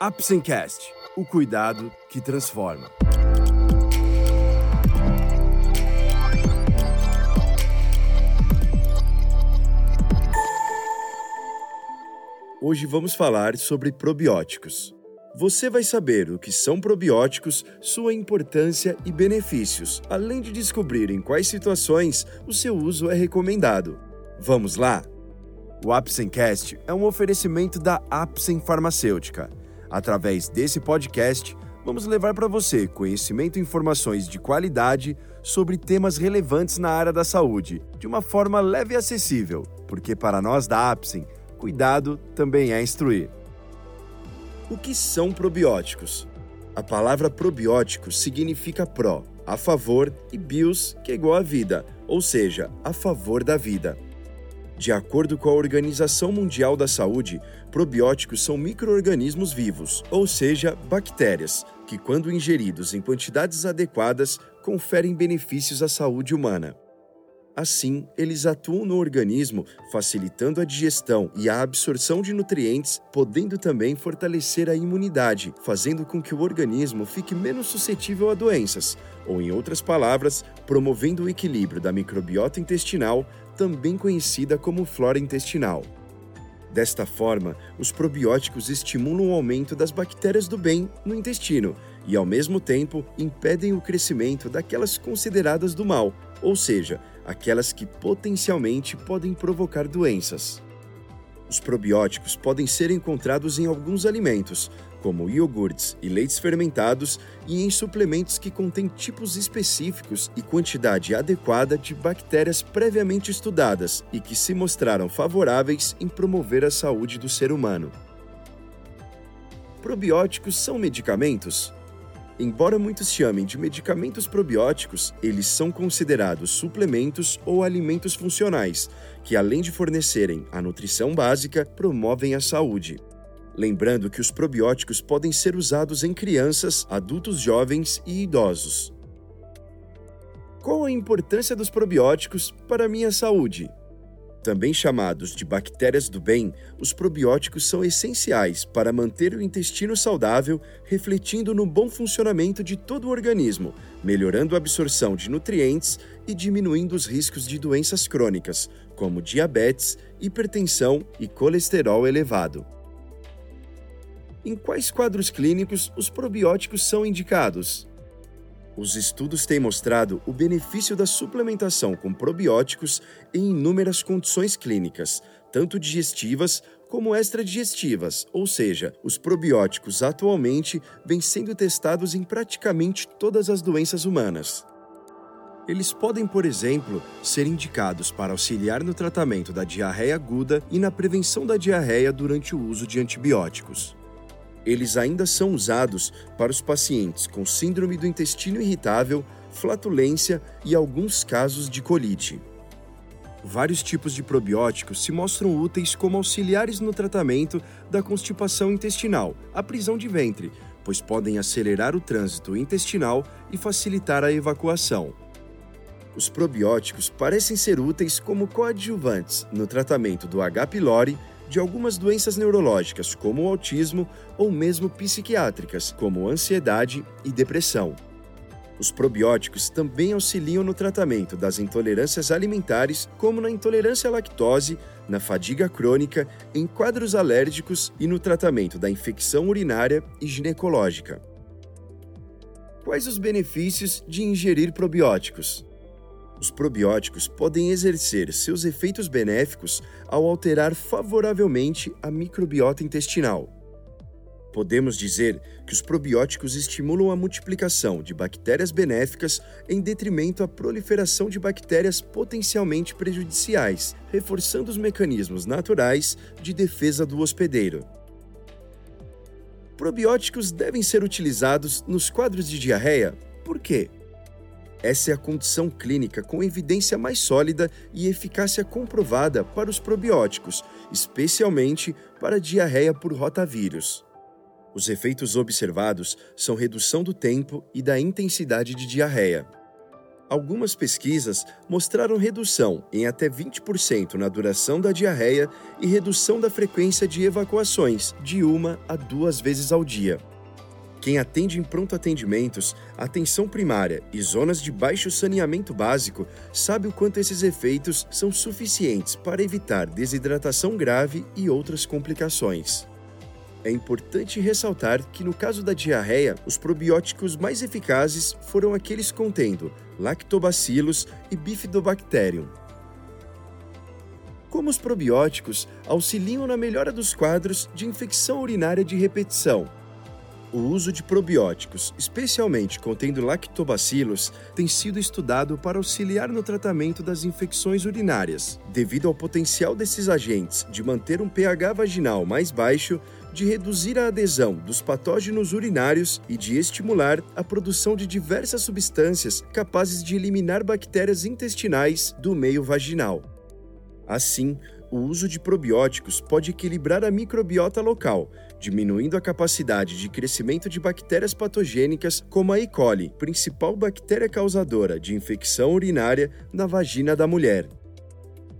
Apsencast, o cuidado que transforma. Hoje vamos falar sobre probióticos. Você vai saber o que são probióticos, sua importância e benefícios, além de descobrir em quais situações o seu uso é recomendado. Vamos lá? O Apsencast é um oferecimento da Apsen Farmacêutica. Através desse podcast, vamos levar para você conhecimento e informações de qualidade sobre temas relevantes na área da saúde, de uma forma leve e acessível, porque para nós da Apsen, cuidado também é instruir. O que são probióticos? A palavra probiótico significa pró, a favor, e bios, que é igual a vida, ou seja, a favor da vida. De acordo com a Organização Mundial da Saúde, probióticos são microorganismos vivos, ou seja, bactérias, que, quando ingeridos em quantidades adequadas, conferem benefícios à saúde humana. Assim, eles atuam no organismo, facilitando a digestão e a absorção de nutrientes, podendo também fortalecer a imunidade, fazendo com que o organismo fique menos suscetível a doenças, ou, em outras palavras, promovendo o equilíbrio da microbiota intestinal, também conhecida como flora intestinal. Desta forma, os probióticos estimulam o aumento das bactérias do bem no intestino e, ao mesmo tempo, impedem o crescimento daquelas consideradas do mal, ou seja, aquelas que potencialmente podem provocar doenças. Os probióticos podem ser encontrados em alguns alimentos, como iogurtes e leites fermentados, e em suplementos que contêm tipos específicos e quantidade adequada de bactérias previamente estudadas e que se mostraram favoráveis em promover a saúde do ser humano. Probióticos são medicamentos? Embora muitos chamem de medicamentos probióticos, eles são considerados suplementos ou alimentos funcionais, que além de fornecerem a nutrição básica, promovem a saúde. Lembrando que os probióticos podem ser usados em crianças, adultos jovens e idosos. Qual a importância dos probióticos para a minha saúde? Também chamados de bactérias do bem, os probióticos são essenciais para manter o intestino saudável, refletindo no bom funcionamento de todo o organismo, melhorando a absorção de nutrientes e diminuindo os riscos de doenças crônicas, como diabetes, hipertensão e colesterol elevado. Em quais quadros clínicos os probióticos são indicados? Os estudos têm mostrado o benefício da suplementação com probióticos em inúmeras condições clínicas, tanto digestivas como extradigestivas, ou seja, os probióticos atualmente vêm sendo testados em praticamente todas as doenças humanas. Eles podem, por exemplo, ser indicados para auxiliar no tratamento da diarreia aguda e na prevenção da diarreia durante o uso de antibióticos eles ainda são usados para os pacientes com síndrome do intestino irritável, flatulência e alguns casos de colite. Vários tipos de probióticos se mostram úteis como auxiliares no tratamento da constipação intestinal, a prisão de ventre, pois podem acelerar o trânsito intestinal e facilitar a evacuação. Os probióticos parecem ser úteis como coadjuvantes no tratamento do H. pylori de algumas doenças neurológicas, como o autismo, ou mesmo psiquiátricas, como ansiedade e depressão. Os probióticos também auxiliam no tratamento das intolerâncias alimentares, como na intolerância à lactose, na fadiga crônica, em quadros alérgicos e no tratamento da infecção urinária e ginecológica. Quais os benefícios de ingerir probióticos? Os probióticos podem exercer seus efeitos benéficos ao alterar favoravelmente a microbiota intestinal. Podemos dizer que os probióticos estimulam a multiplicação de bactérias benéficas em detrimento à proliferação de bactérias potencialmente prejudiciais, reforçando os mecanismos naturais de defesa do hospedeiro. Probióticos devem ser utilizados nos quadros de diarreia. Por quê? Essa é a condição clínica com evidência mais sólida e eficácia comprovada para os probióticos, especialmente para diarreia por rotavírus. Os efeitos observados são redução do tempo e da intensidade de diarreia. Algumas pesquisas mostraram redução em até 20% na duração da diarreia e redução da frequência de evacuações, de uma a duas vezes ao dia. Quem atende em pronto atendimentos, atenção primária e zonas de baixo saneamento básico sabe o quanto esses efeitos são suficientes para evitar desidratação grave e outras complicações. É importante ressaltar que, no caso da diarreia, os probióticos mais eficazes foram aqueles contendo lactobacillus e bifidobacterium. Como os probióticos auxiliam na melhora dos quadros de infecção urinária de repetição, o uso de probióticos, especialmente contendo lactobacilos, tem sido estudado para auxiliar no tratamento das infecções urinárias, devido ao potencial desses agentes de manter um pH vaginal mais baixo, de reduzir a adesão dos patógenos urinários e de estimular a produção de diversas substâncias capazes de eliminar bactérias intestinais do meio vaginal. Assim, o uso de probióticos pode equilibrar a microbiota local, diminuindo a capacidade de crescimento de bactérias patogênicas como a E. coli, principal bactéria causadora de infecção urinária na vagina da mulher.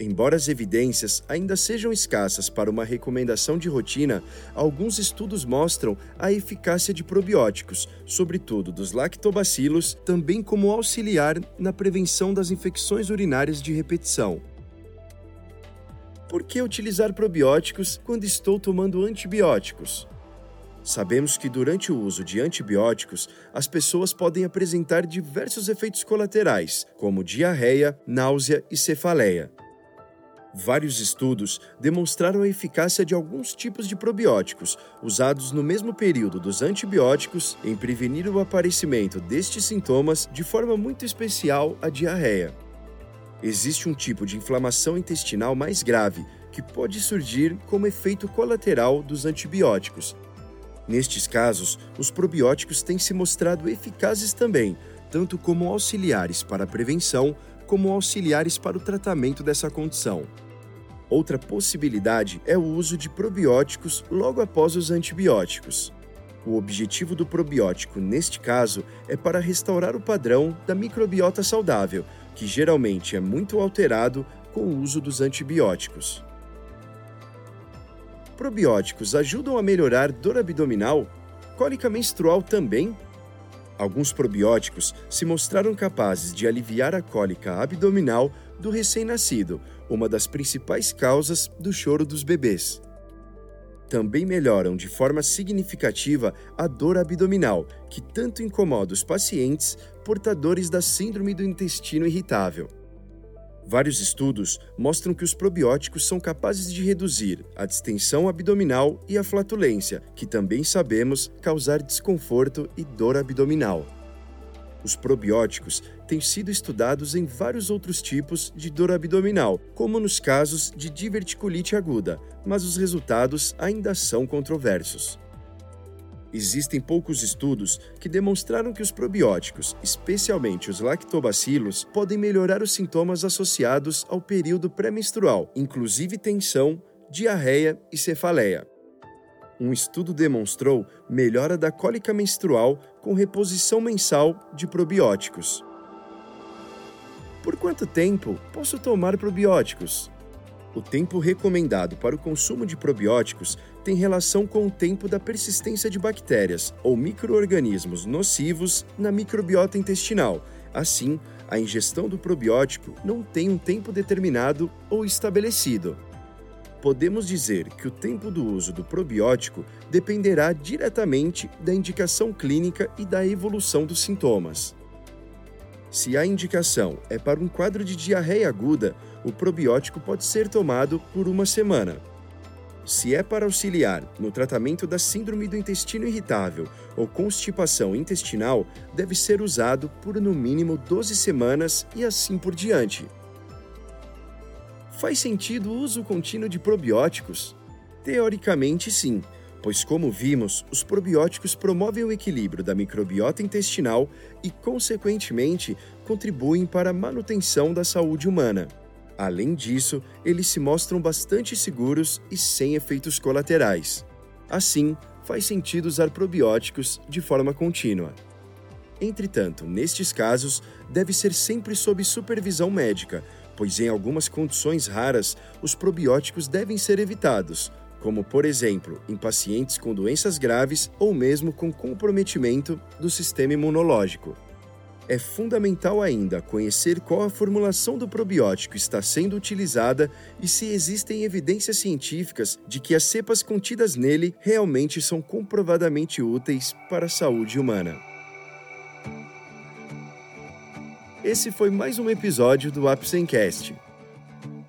Embora as evidências ainda sejam escassas para uma recomendação de rotina, alguns estudos mostram a eficácia de probióticos, sobretudo dos lactobacilos, também como auxiliar na prevenção das infecções urinárias de repetição. Por que utilizar probióticos quando estou tomando antibióticos? Sabemos que durante o uso de antibióticos, as pessoas podem apresentar diversos efeitos colaterais, como diarreia, náusea e cefaleia. Vários estudos demonstraram a eficácia de alguns tipos de probióticos usados no mesmo período dos antibióticos em prevenir o aparecimento destes sintomas, de forma muito especial a diarreia existe um tipo de inflamação intestinal mais grave que pode surgir como efeito colateral dos antibióticos. Nestes casos, os probióticos têm se mostrado eficazes também, tanto como auxiliares para a prevenção, como auxiliares para o tratamento dessa condição. Outra possibilidade é o uso de probióticos logo após os antibióticos. O objetivo do probiótico, neste caso, é para restaurar o padrão da microbiota saudável, que geralmente é muito alterado com o uso dos antibióticos. Probióticos ajudam a melhorar dor abdominal? Cólica menstrual também? Alguns probióticos se mostraram capazes de aliviar a cólica abdominal do recém-nascido, uma das principais causas do choro dos bebês também melhoram de forma significativa a dor abdominal, que tanto incomoda os pacientes portadores da síndrome do intestino irritável. Vários estudos mostram que os probióticos são capazes de reduzir a distensão abdominal e a flatulência, que também sabemos causar desconforto e dor abdominal. Os probióticos têm sido estudados em vários outros tipos de dor abdominal, como nos casos de diverticulite aguda, mas os resultados ainda são controversos. Existem poucos estudos que demonstraram que os probióticos, especialmente os lactobacilos, podem melhorar os sintomas associados ao período pré-menstrual, inclusive tensão, diarreia e cefaleia um estudo demonstrou melhora da cólica menstrual com reposição mensal de probióticos. Por quanto tempo posso tomar probióticos? O tempo recomendado para o consumo de probióticos tem relação com o tempo da persistência de bactérias ou microorganismos nocivos na microbiota intestinal. Assim, a ingestão do probiótico não tem um tempo determinado ou estabelecido podemos dizer que o tempo do uso do probiótico dependerá diretamente da indicação clínica e da evolução dos sintomas. Se a indicação é para um quadro de diarreia aguda, o probiótico pode ser tomado por uma semana. Se é para auxiliar no tratamento da síndrome do intestino irritável ou constipação intestinal, deve ser usado por no mínimo 12 semanas e assim por diante. Faz sentido o uso contínuo de probióticos? Teoricamente, sim, pois, como vimos, os probióticos promovem o equilíbrio da microbiota intestinal e, consequentemente, contribuem para a manutenção da saúde humana. Além disso, eles se mostram bastante seguros e sem efeitos colaterais. Assim, faz sentido usar probióticos de forma contínua. Entretanto, nestes casos, deve ser sempre sob supervisão médica, pois em algumas condições raras os probióticos devem ser evitados, como por exemplo em pacientes com doenças graves ou mesmo com comprometimento do sistema imunológico. É fundamental ainda conhecer qual a formulação do probiótico está sendo utilizada e se existem evidências científicas de que as cepas contidas nele realmente são comprovadamente úteis para a saúde humana. Esse foi mais um episódio do Apsencast.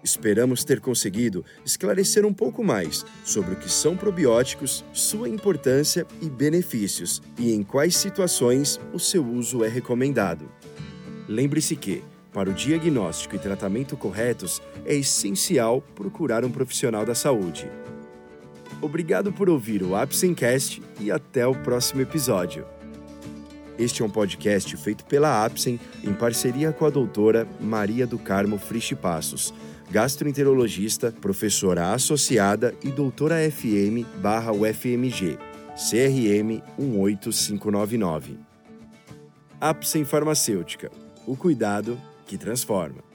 Esperamos ter conseguido esclarecer um pouco mais sobre o que são probióticos, sua importância e benefícios, e em quais situações o seu uso é recomendado. Lembre-se que, para o diagnóstico e tratamento corretos, é essencial procurar um profissional da saúde. Obrigado por ouvir o Apsencast e até o próximo episódio. Este é um podcast feito pela Apsen em parceria com a doutora Maria do Carmo Frisch Passos, gastroenterologista, professora associada e doutora FM barra UFMG, CRM 18599. Apsen Farmacêutica, o cuidado que transforma.